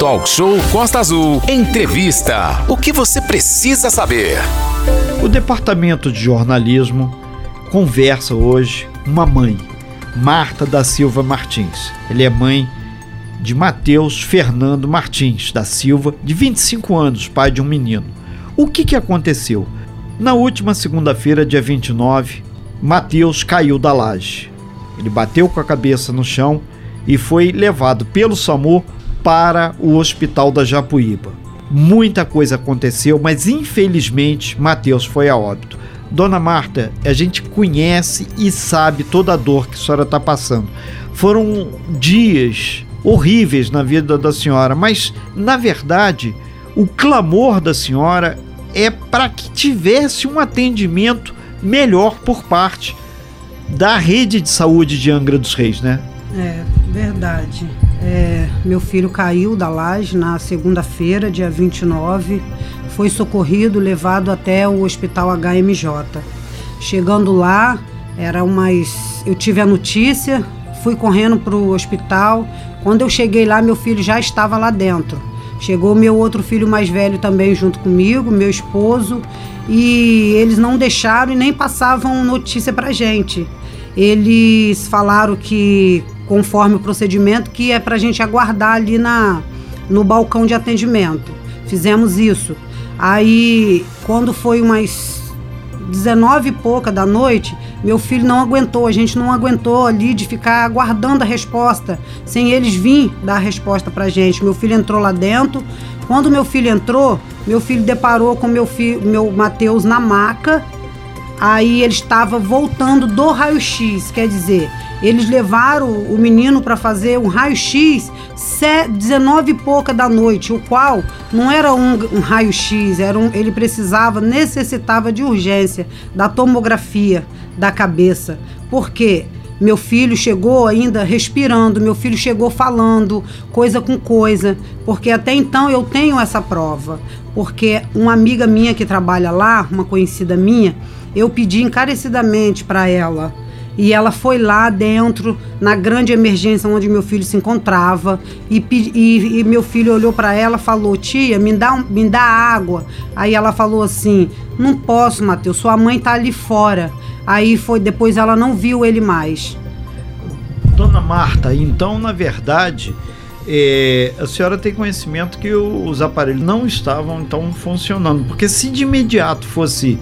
Talk Show Costa Azul. Entrevista. O que você precisa saber? O Departamento de Jornalismo conversa hoje uma mãe, Marta da Silva Martins. Ele é mãe de Matheus Fernando Martins da Silva, de 25 anos, pai de um menino. O que, que aconteceu? Na última segunda-feira, dia 29, Matheus caiu da laje. Ele bateu com a cabeça no chão e foi levado pelo SAMU para o hospital da Japuíba. Muita coisa aconteceu, mas infelizmente Matheus foi a óbito. Dona Marta, a gente conhece e sabe toda a dor que a senhora está passando. Foram dias horríveis na vida da senhora, mas na verdade o clamor da senhora é para que tivesse um atendimento melhor por parte da rede de saúde de Angra dos Reis, né? É, verdade. É, meu filho caiu da laje na segunda-feira, dia 29, foi socorrido, levado até o hospital HMJ. Chegando lá, era umas. Eu tive a notícia, fui correndo para o hospital. Quando eu cheguei lá, meu filho já estava lá dentro. Chegou meu outro filho mais velho também junto comigo, meu esposo, e eles não deixaram e nem passavam notícia para gente. Eles falaram que conforme o procedimento, que é para a gente aguardar ali na, no balcão de atendimento. Fizemos isso. Aí, quando foi umas 19 e pouca da noite, meu filho não aguentou, a gente não aguentou ali de ficar aguardando a resposta, sem eles vir dar a resposta pra gente. Meu filho entrou lá dentro. Quando meu filho entrou, meu filho deparou com meu filho, meu Mateus na maca. Aí ele estava voltando do raio-x, quer dizer, eles levaram o menino para fazer um raio-x 19 e pouca da noite, o qual não era um, um raio-x, era um, ele precisava, necessitava de urgência da tomografia da cabeça. Por quê? Meu filho chegou ainda respirando, meu filho chegou falando coisa com coisa, porque até então eu tenho essa prova. Porque uma amiga minha que trabalha lá, uma conhecida minha, eu pedi encarecidamente para ela e ela foi lá dentro, na grande emergência onde meu filho se encontrava. E, e, e meu filho olhou para ela falou: Tia, me dá, me dá água. Aí ela falou assim: Não posso, Matheus, sua mãe tá ali fora. Aí foi, depois ela não viu ele mais. Dona Marta, então, na verdade, é, a senhora tem conhecimento que os aparelhos não estavam então funcionando, porque se de imediato fosse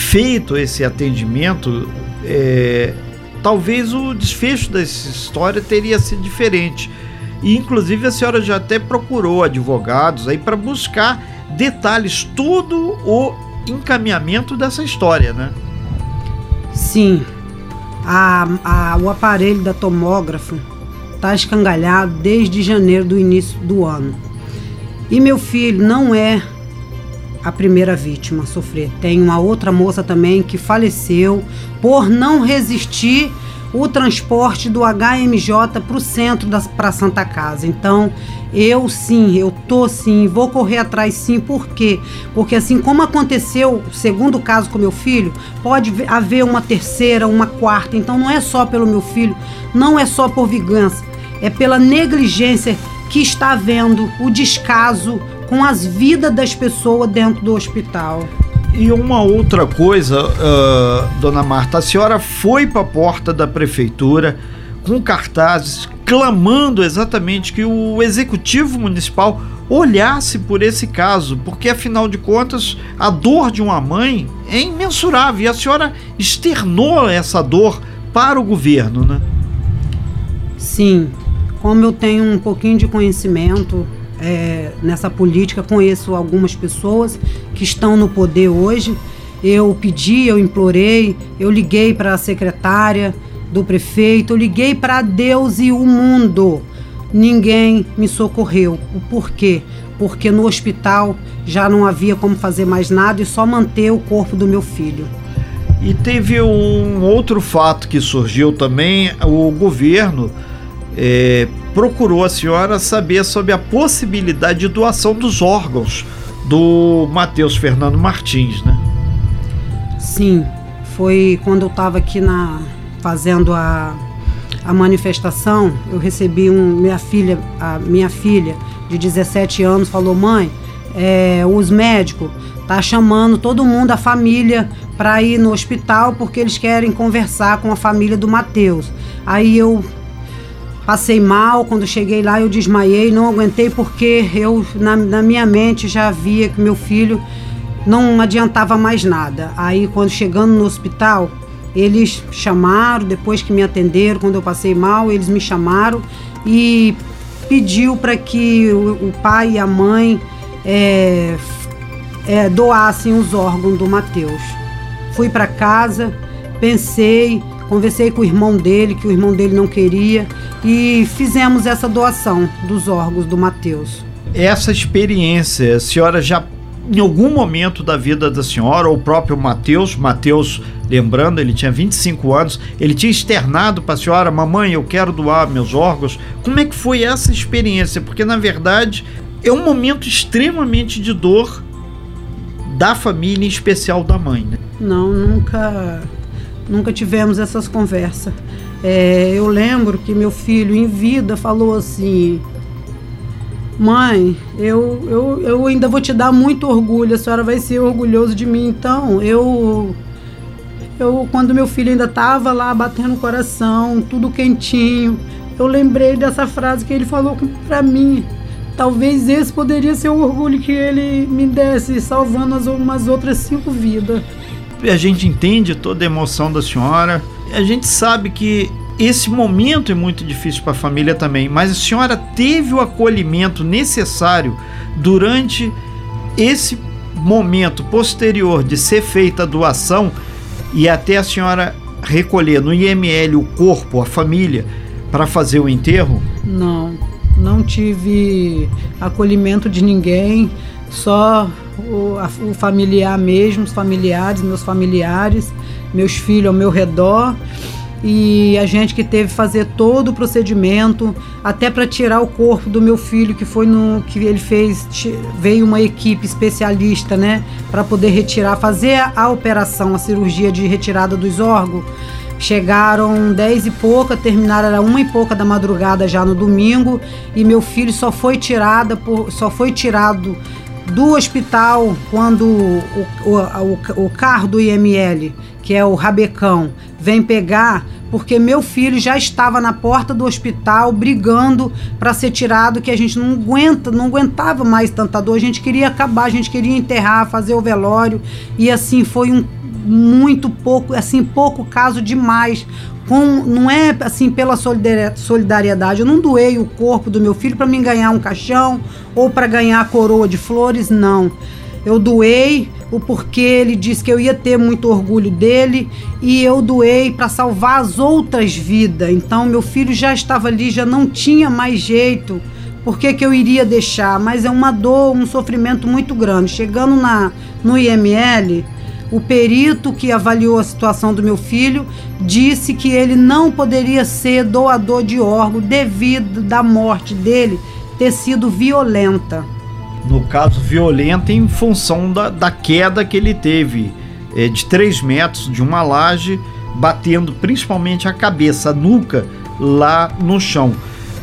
feito esse atendimento, é, talvez o desfecho dessa história teria sido diferente. E inclusive a senhora já até procurou advogados aí para buscar detalhes, todo o encaminhamento dessa história, né? Sim. A, a, o aparelho da tomógrafo está escangalhado desde janeiro do início do ano. E meu filho não é a primeira vítima a sofrer. Tem uma outra moça também que faleceu por não resistir o transporte do HMJ para o centro para Santa Casa. Então, eu sim, eu tô sim, vou correr atrás sim, por quê? Porque assim como aconteceu o segundo caso com meu filho, pode haver uma terceira, uma quarta. Então não é só pelo meu filho, não é só por vingança, é pela negligência que está havendo, o descaso, com as vidas das pessoas dentro do hospital. E uma outra coisa, uh, dona Marta, a senhora foi para a porta da prefeitura com cartazes clamando exatamente que o executivo municipal olhasse por esse caso, porque afinal de contas a dor de uma mãe é imensurável e a senhora externou essa dor para o governo, né? Sim, como eu tenho um pouquinho de conhecimento é, nessa política, conheço algumas pessoas que estão no poder hoje. Eu pedi, eu implorei, eu liguei para a secretária do prefeito, eu liguei para Deus e o mundo. Ninguém me socorreu. O porquê? Porque no hospital já não havia como fazer mais nada e só manter o corpo do meu filho. E teve um outro fato que surgiu também: o governo é, procurou a senhora saber sobre a possibilidade de doação dos órgãos do Matheus Fernando Martins, né? Sim, foi quando eu estava aqui na fazendo a, a manifestação, eu recebi um minha filha, a minha filha de 17 anos falou: "Mãe, é, os médicos tá chamando todo mundo, a família, para ir no hospital porque eles querem conversar com a família do Matheus. Aí eu passei mal, quando cheguei lá eu desmaiei, não aguentei porque eu na, na minha mente já via que meu filho não adiantava mais nada. Aí quando chegando no hospital, eles chamaram, depois que me atenderam, quando eu passei mal, eles me chamaram e pediu para que o, o, pai e a mãe é, é, doassem os órgãos do Mateus. Fui para casa, pensei, conversei com o irmão dele, que o irmão dele não queria, e fizemos essa doação dos órgãos do Mateus. Essa experiência, a senhora já em algum momento da vida da senhora, ou o próprio Mateus, Mateus, lembrando, ele tinha 25 anos, ele tinha externado para a senhora, mamãe, eu quero doar meus órgãos. Como é que foi essa experiência? Porque na verdade é um momento extremamente de dor da família, em especial da mãe. Né? Não, nunca, nunca tivemos essas conversas. É, eu lembro que meu filho em vida falou assim: Mãe, eu, eu, eu ainda vou te dar muito orgulho, a senhora vai ser orgulhoso de mim. Então, eu. Eu, quando meu filho ainda estava lá batendo o coração, tudo quentinho, eu lembrei dessa frase que ele falou para mim. Talvez esse poderia ser o orgulho que ele me desse, salvando as umas outras cinco vidas. A gente entende toda a emoção da senhora. A gente sabe que esse momento é muito difícil para a família também, mas a senhora teve o acolhimento necessário durante esse momento posterior de ser feita a doação e até a senhora recolher no IML o corpo, a família, para fazer o enterro? Não, não tive acolhimento de ninguém, só o, o familiar mesmo, os familiares, meus familiares, meus filhos ao meu redor. E a gente que teve que fazer todo o procedimento até para tirar o corpo do meu filho que foi no que ele fez veio uma equipe especialista né para poder retirar fazer a, a, operação a cirurgia de retirada dos órgãos. Chegaram dez e pouca terminaram era uma e pouca da madrugada já no domingo e meu filho só foi tirada por só foi tirado do hospital quando o, o, o, o carro do IML que é o Rabecão, vem pegar porque meu filho já estava na porta do hospital brigando para ser tirado, que a gente não aguenta, não aguentava mais tanta dor, a gente queria acabar, a gente queria enterrar, fazer o velório. E assim foi um muito pouco, assim pouco caso demais. Com, não é assim pela solidariedade. Eu não doei o corpo do meu filho para me ganhar um caixão ou para ganhar a coroa de flores, não. Eu doei o porquê ele disse que eu ia ter muito orgulho dele e eu doei para salvar as outras vidas. Então meu filho já estava ali, já não tinha mais jeito. Por que, que eu iria deixar? Mas é uma dor, um sofrimento muito grande. Chegando na no IML, o perito que avaliou a situação do meu filho disse que ele não poderia ser doador de órgão devido da morte dele ter sido violenta no caso violenta, em função da, da queda que ele teve é, de 3 metros de uma laje, batendo principalmente a cabeça, a nuca, lá no chão.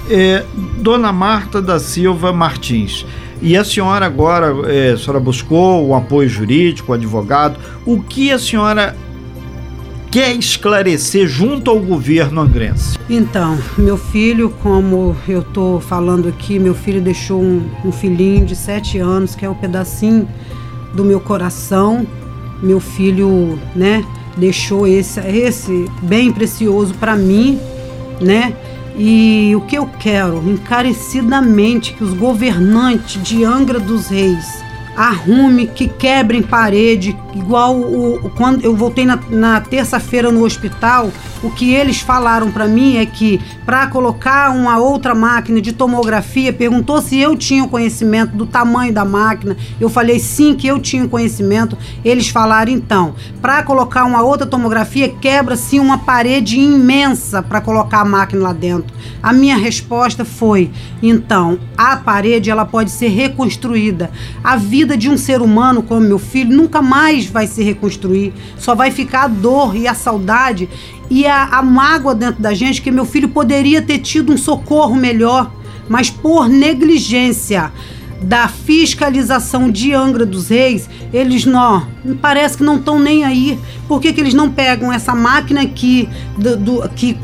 É, Dona Marta da Silva Martins. E a senhora agora, é, a senhora buscou o apoio jurídico, o advogado. O que a senhora quer esclarecer junto ao governo angrense? Então, meu filho, como eu estou falando aqui, meu filho deixou um, um filhinho de sete anos, que é o um pedacinho do meu coração. Meu filho, né, deixou esse, esse bem precioso para mim, né? E o que eu quero encarecidamente que os governantes de Angra dos Reis arrume, que quebrem parede, igual o, quando eu voltei na, na terça-feira no hospital, o que eles falaram para mim é que para colocar uma outra máquina de tomografia, perguntou se eu tinha conhecimento do tamanho da máquina. Eu falei sim que eu tinha conhecimento. Eles falaram então, para colocar uma outra tomografia, quebra-se uma parede imensa para colocar a máquina lá dentro. A minha resposta foi: então, a parede ela pode ser reconstruída. A vida vida de um ser humano como meu filho nunca mais vai se reconstruir. Só vai ficar a dor e a saudade e a, a mágoa dentro da gente que meu filho poderia ter tido um socorro melhor, mas por negligência da fiscalização de Angra dos Reis, eles não, parece que não estão nem aí. Por que, que eles não pegam essa máquina aqui do, do, que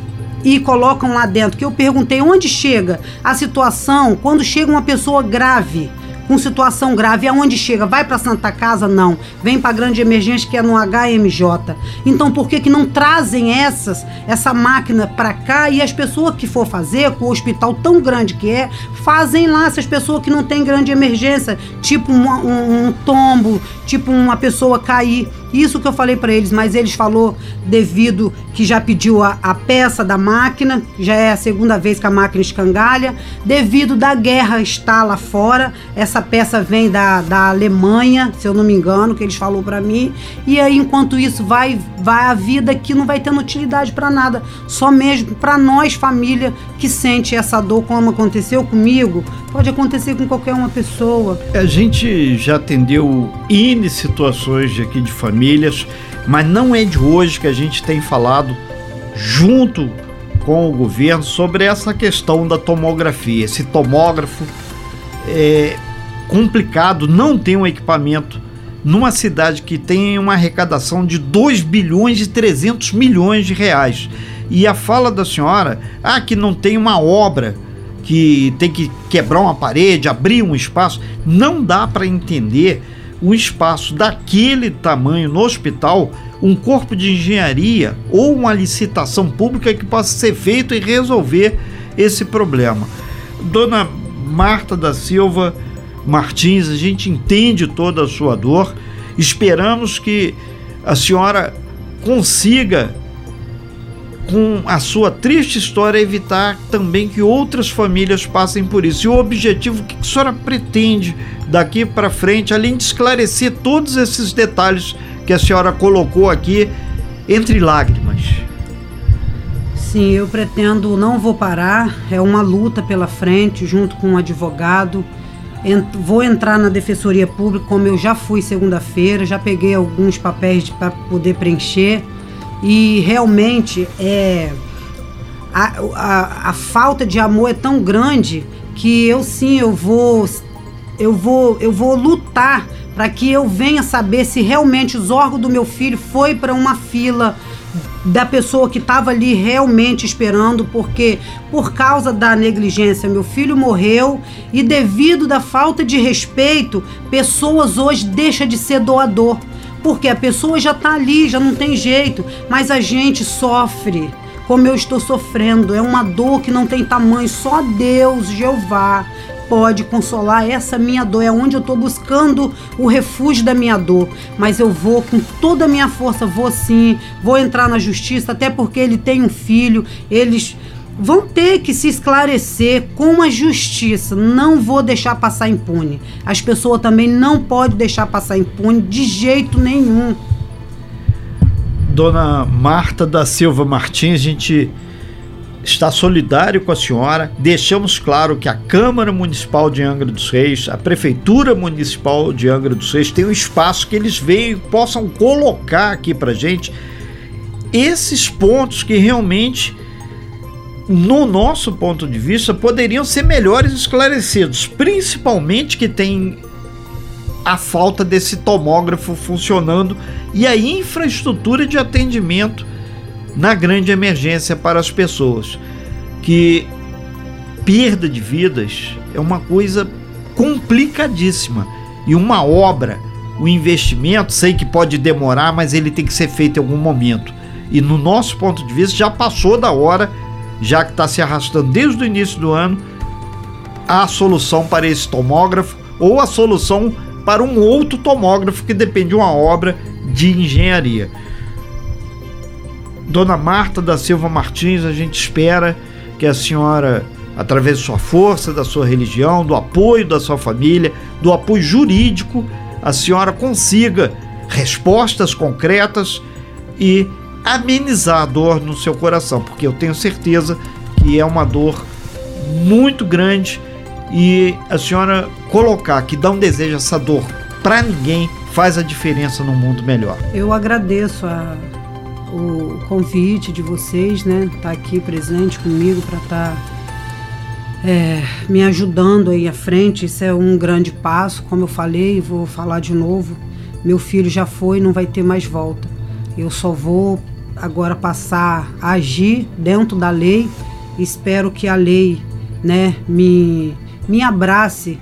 e colocam lá dentro? Que eu perguntei onde chega a situação quando chega uma pessoa grave com situação grave. Aonde chega? Vai para Santa Casa? Não. Vem para grande emergência que é no HMJ. Então por que que não trazem essas essa máquina para cá e as pessoas que for fazer com o hospital tão grande que é, fazem lá essas pessoas que não tem grande emergência, tipo um, um, um tombo, tipo uma pessoa cair. Isso que eu falei para eles, mas eles falou devido que já pediu a, a, peça da máquina, já é a segunda vez que a máquina escangalha, devido da guerra estar lá fora, essa peça vem da, da Alemanha, se eu não me engano, que eles falou para mim, e aí enquanto isso vai vai a vida que não vai tendo utilidade para nada, só mesmo para nós família que sente essa dor como aconteceu comigo, pode acontecer com qualquer uma pessoa. A gente já atendeu N situações aqui de família famílias, mas não é de hoje que a gente tem falado junto com o governo sobre essa questão da tomografia. Esse tomógrafo é complicado, não tem um equipamento numa cidade que tem uma arrecadação de 2 bilhões e 300 milhões de reais. E a fala da senhora, ah, que não tem uma obra que tem que quebrar uma parede, abrir um espaço, não dá para entender um espaço daquele tamanho no hospital, um corpo de engenharia ou uma licitação pública que possa ser feito e resolver esse problema. Dona Marta da Silva Martins, a gente entende toda a sua dor. Esperamos que a senhora consiga com a sua triste história, evitar também que outras famílias passem por isso. E o objetivo que a senhora pretende daqui para frente, além de esclarecer todos esses detalhes que a senhora colocou aqui entre lágrimas? Sim, eu pretendo, não vou parar, é uma luta pela frente, junto com um advogado. Vou entrar na Defensoria Pública, como eu já fui segunda-feira, já peguei alguns papéis para poder preencher e realmente é a, a, a falta de amor é tão grande que eu sim eu vou eu vou eu vou lutar para que eu venha saber se realmente os órgãos do meu filho foi para uma fila da pessoa que estava ali realmente esperando, porque por causa da negligência meu filho morreu e devido da falta de respeito, pessoas hoje deixam de ser doador. Porque a pessoa já está ali, já não tem jeito, mas a gente sofre como eu estou sofrendo. É uma dor que não tem tamanho, só Deus, Jeová, pode consolar essa minha dor. É onde eu estou buscando o refúgio da minha dor. Mas eu vou com toda a minha força, vou sim, vou entrar na justiça, até porque ele tem um filho, eles vão ter que se esclarecer com a justiça. Não vou deixar passar impune. As pessoas também não podem deixar passar impune de jeito nenhum. Dona Marta da Silva Martins, a gente está solidário com a senhora. Deixamos claro que a Câmara Municipal de Angra dos Reis, a Prefeitura Municipal de Angra dos Reis tem um espaço que eles venham possam colocar aqui para gente esses pontos que realmente no nosso ponto de vista, poderiam ser melhores esclarecidos, principalmente que tem a falta desse tomógrafo funcionando e a infraestrutura de atendimento na grande emergência para as pessoas. Que perda de vidas é uma coisa complicadíssima e uma obra, o investimento, sei que pode demorar, mas ele tem que ser feito em algum momento. E no nosso ponto de vista já passou da hora já que está se arrastando desde o início do ano, a solução para esse tomógrafo ou a solução para um outro tomógrafo que depende de uma obra de engenharia. Dona Marta da Silva Martins, a gente espera que a senhora, através de sua força, da sua religião, do apoio da sua família, do apoio jurídico, a senhora consiga respostas concretas e amenizar a dor no seu coração, porque eu tenho certeza que é uma dor muito grande e a senhora colocar que não deseja essa dor para ninguém faz a diferença no mundo melhor. Eu agradeço a, o convite de vocês, né? Estar tá aqui presente comigo para estar tá, é, me ajudando aí à frente. Isso é um grande passo, como eu falei, vou falar de novo. Meu filho já foi, não vai ter mais volta. Eu só vou agora passar a agir dentro da lei. Espero que a lei, né, me me abrace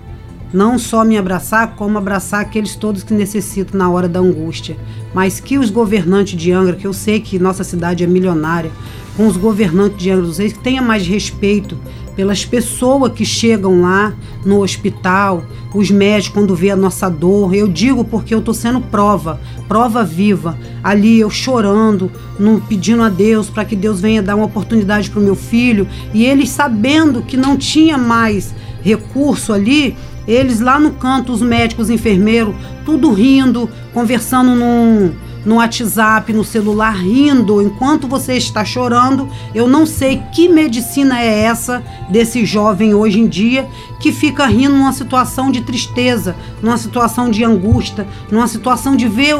não só me abraçar, como abraçar aqueles todos que necessitam na hora da angústia. Mas que os governantes de Angra, que eu sei que nossa cidade é milionária, com os governantes de Angra dos Reis, que tenha mais respeito pelas pessoas que chegam lá no hospital, os médicos quando vê a nossa dor. Eu digo porque eu estou sendo prova, prova viva. Ali eu chorando, no, pedindo a Deus para que Deus venha dar uma oportunidade para o meu filho e eles sabendo que não tinha mais recurso ali, eles lá no canto, os médicos, os enfermeiros, tudo rindo, conversando no, no WhatsApp, no celular, rindo enquanto você está chorando. Eu não sei que medicina é essa desse jovem hoje em dia que fica rindo numa situação de tristeza, numa situação de angústia, numa situação de ver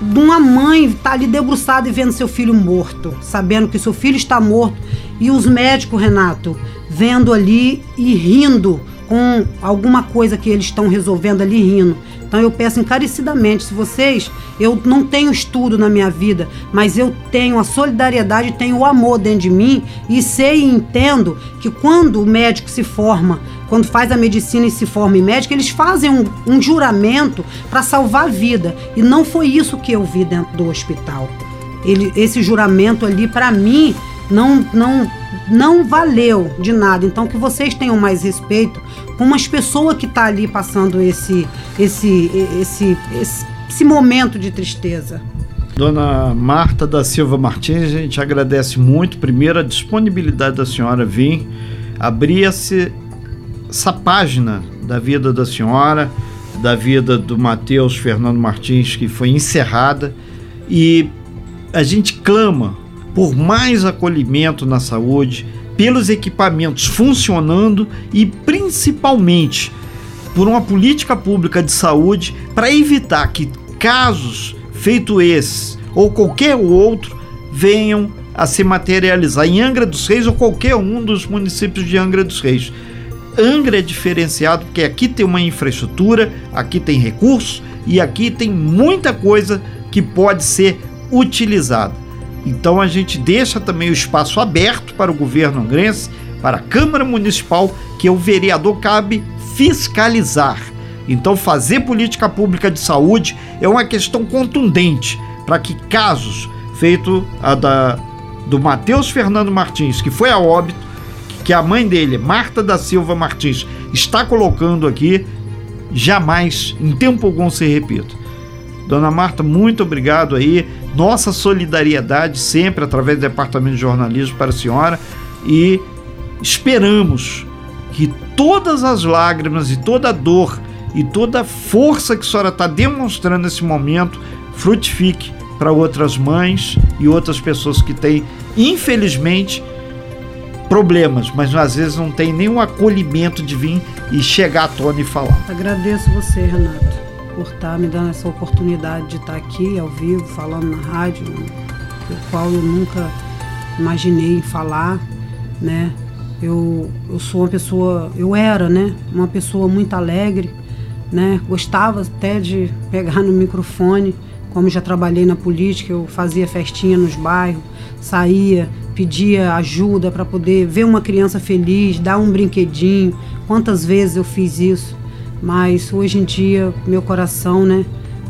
uma mãe estar tá ali debruçada e vendo seu filho morto, sabendo que seu filho está morto, e os médicos, Renato, vendo ali e rindo com alguma coisa que eles estão resolvendo ali rindo. Então eu peço encarecidamente, se vocês, eu não tenho estudo na minha vida, mas eu tenho a solidariedade, tenho o amor dentro de mim e sei e entendo que quando o médico se forma, quando faz a medicina e se forma em médico, eles fazem um, um juramento para salvar a vida. E não foi isso que eu vi dentro do hospital. Ele, esse juramento ali, para mim, não, não, não valeu de nada. Então, que vocês tenham mais respeito com umas pessoas que está ali passando esse, esse, esse, esse, esse momento de tristeza. Dona Marta da Silva Martins, a gente agradece muito, primeiro, a disponibilidade da senhora vir abrir esse, essa página da vida da senhora, da vida do Matheus Fernando Martins, que foi encerrada, e a gente clama por mais acolhimento na saúde, pelos equipamentos funcionando e principalmente por uma política pública de saúde para evitar que casos feito esses ou qualquer outro venham a se materializar em Angra dos Reis ou qualquer um dos municípios de Angra dos Reis. Angra é diferenciado porque aqui tem uma infraestrutura, aqui tem recursos e aqui tem muita coisa que pode ser utilizada. Então a gente deixa também o espaço aberto para o governo angrense, para a Câmara Municipal, que o vereador cabe fiscalizar. Então fazer política pública de saúde é uma questão contundente para que casos feito a da do Matheus Fernando Martins, que foi a óbito, que a mãe dele, Marta da Silva Martins, está colocando aqui, jamais, em tempo algum, se repita. Dona Marta, muito obrigado aí. Nossa solidariedade sempre através do Departamento de Jornalismo para a senhora. E esperamos que todas as lágrimas e toda a dor e toda a força que a senhora está demonstrando nesse momento frutifique para outras mães e outras pessoas que têm, infelizmente, problemas, mas às vezes não tem nenhum acolhimento de vir e chegar à tona e falar. Agradeço você, Renato por estar me dando essa oportunidade de estar aqui ao vivo, falando na rádio, o qual eu nunca imaginei falar, né? Eu, eu sou uma pessoa, eu era, né? Uma pessoa muito alegre, né? Gostava até de pegar no microfone, como já trabalhei na política, eu fazia festinha nos bairros, saía, pedia ajuda para poder ver uma criança feliz, dar um brinquedinho. Quantas vezes eu fiz isso? Mas hoje em dia meu coração, né,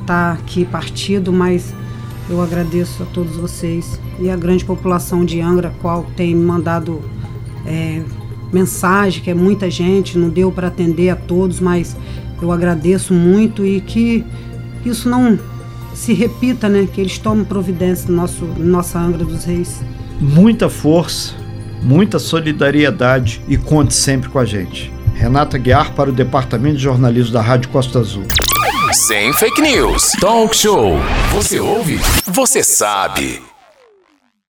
tá aqui partido, mas eu agradeço a todos vocês e a grande população de Angra, qual tem mandado é, mensagem, que é muita gente, não deu para atender a todos, mas eu agradeço muito e que isso não se repita, né? Que eles tomem providência no nosso, nossa Angra dos Reis. Muita força, muita solidariedade e conte sempre com a gente. Renata Guiar para o Departamento de Jornalismo da Rádio Costa Azul. Sem fake news. Talk show. Você ouve? Você sabe.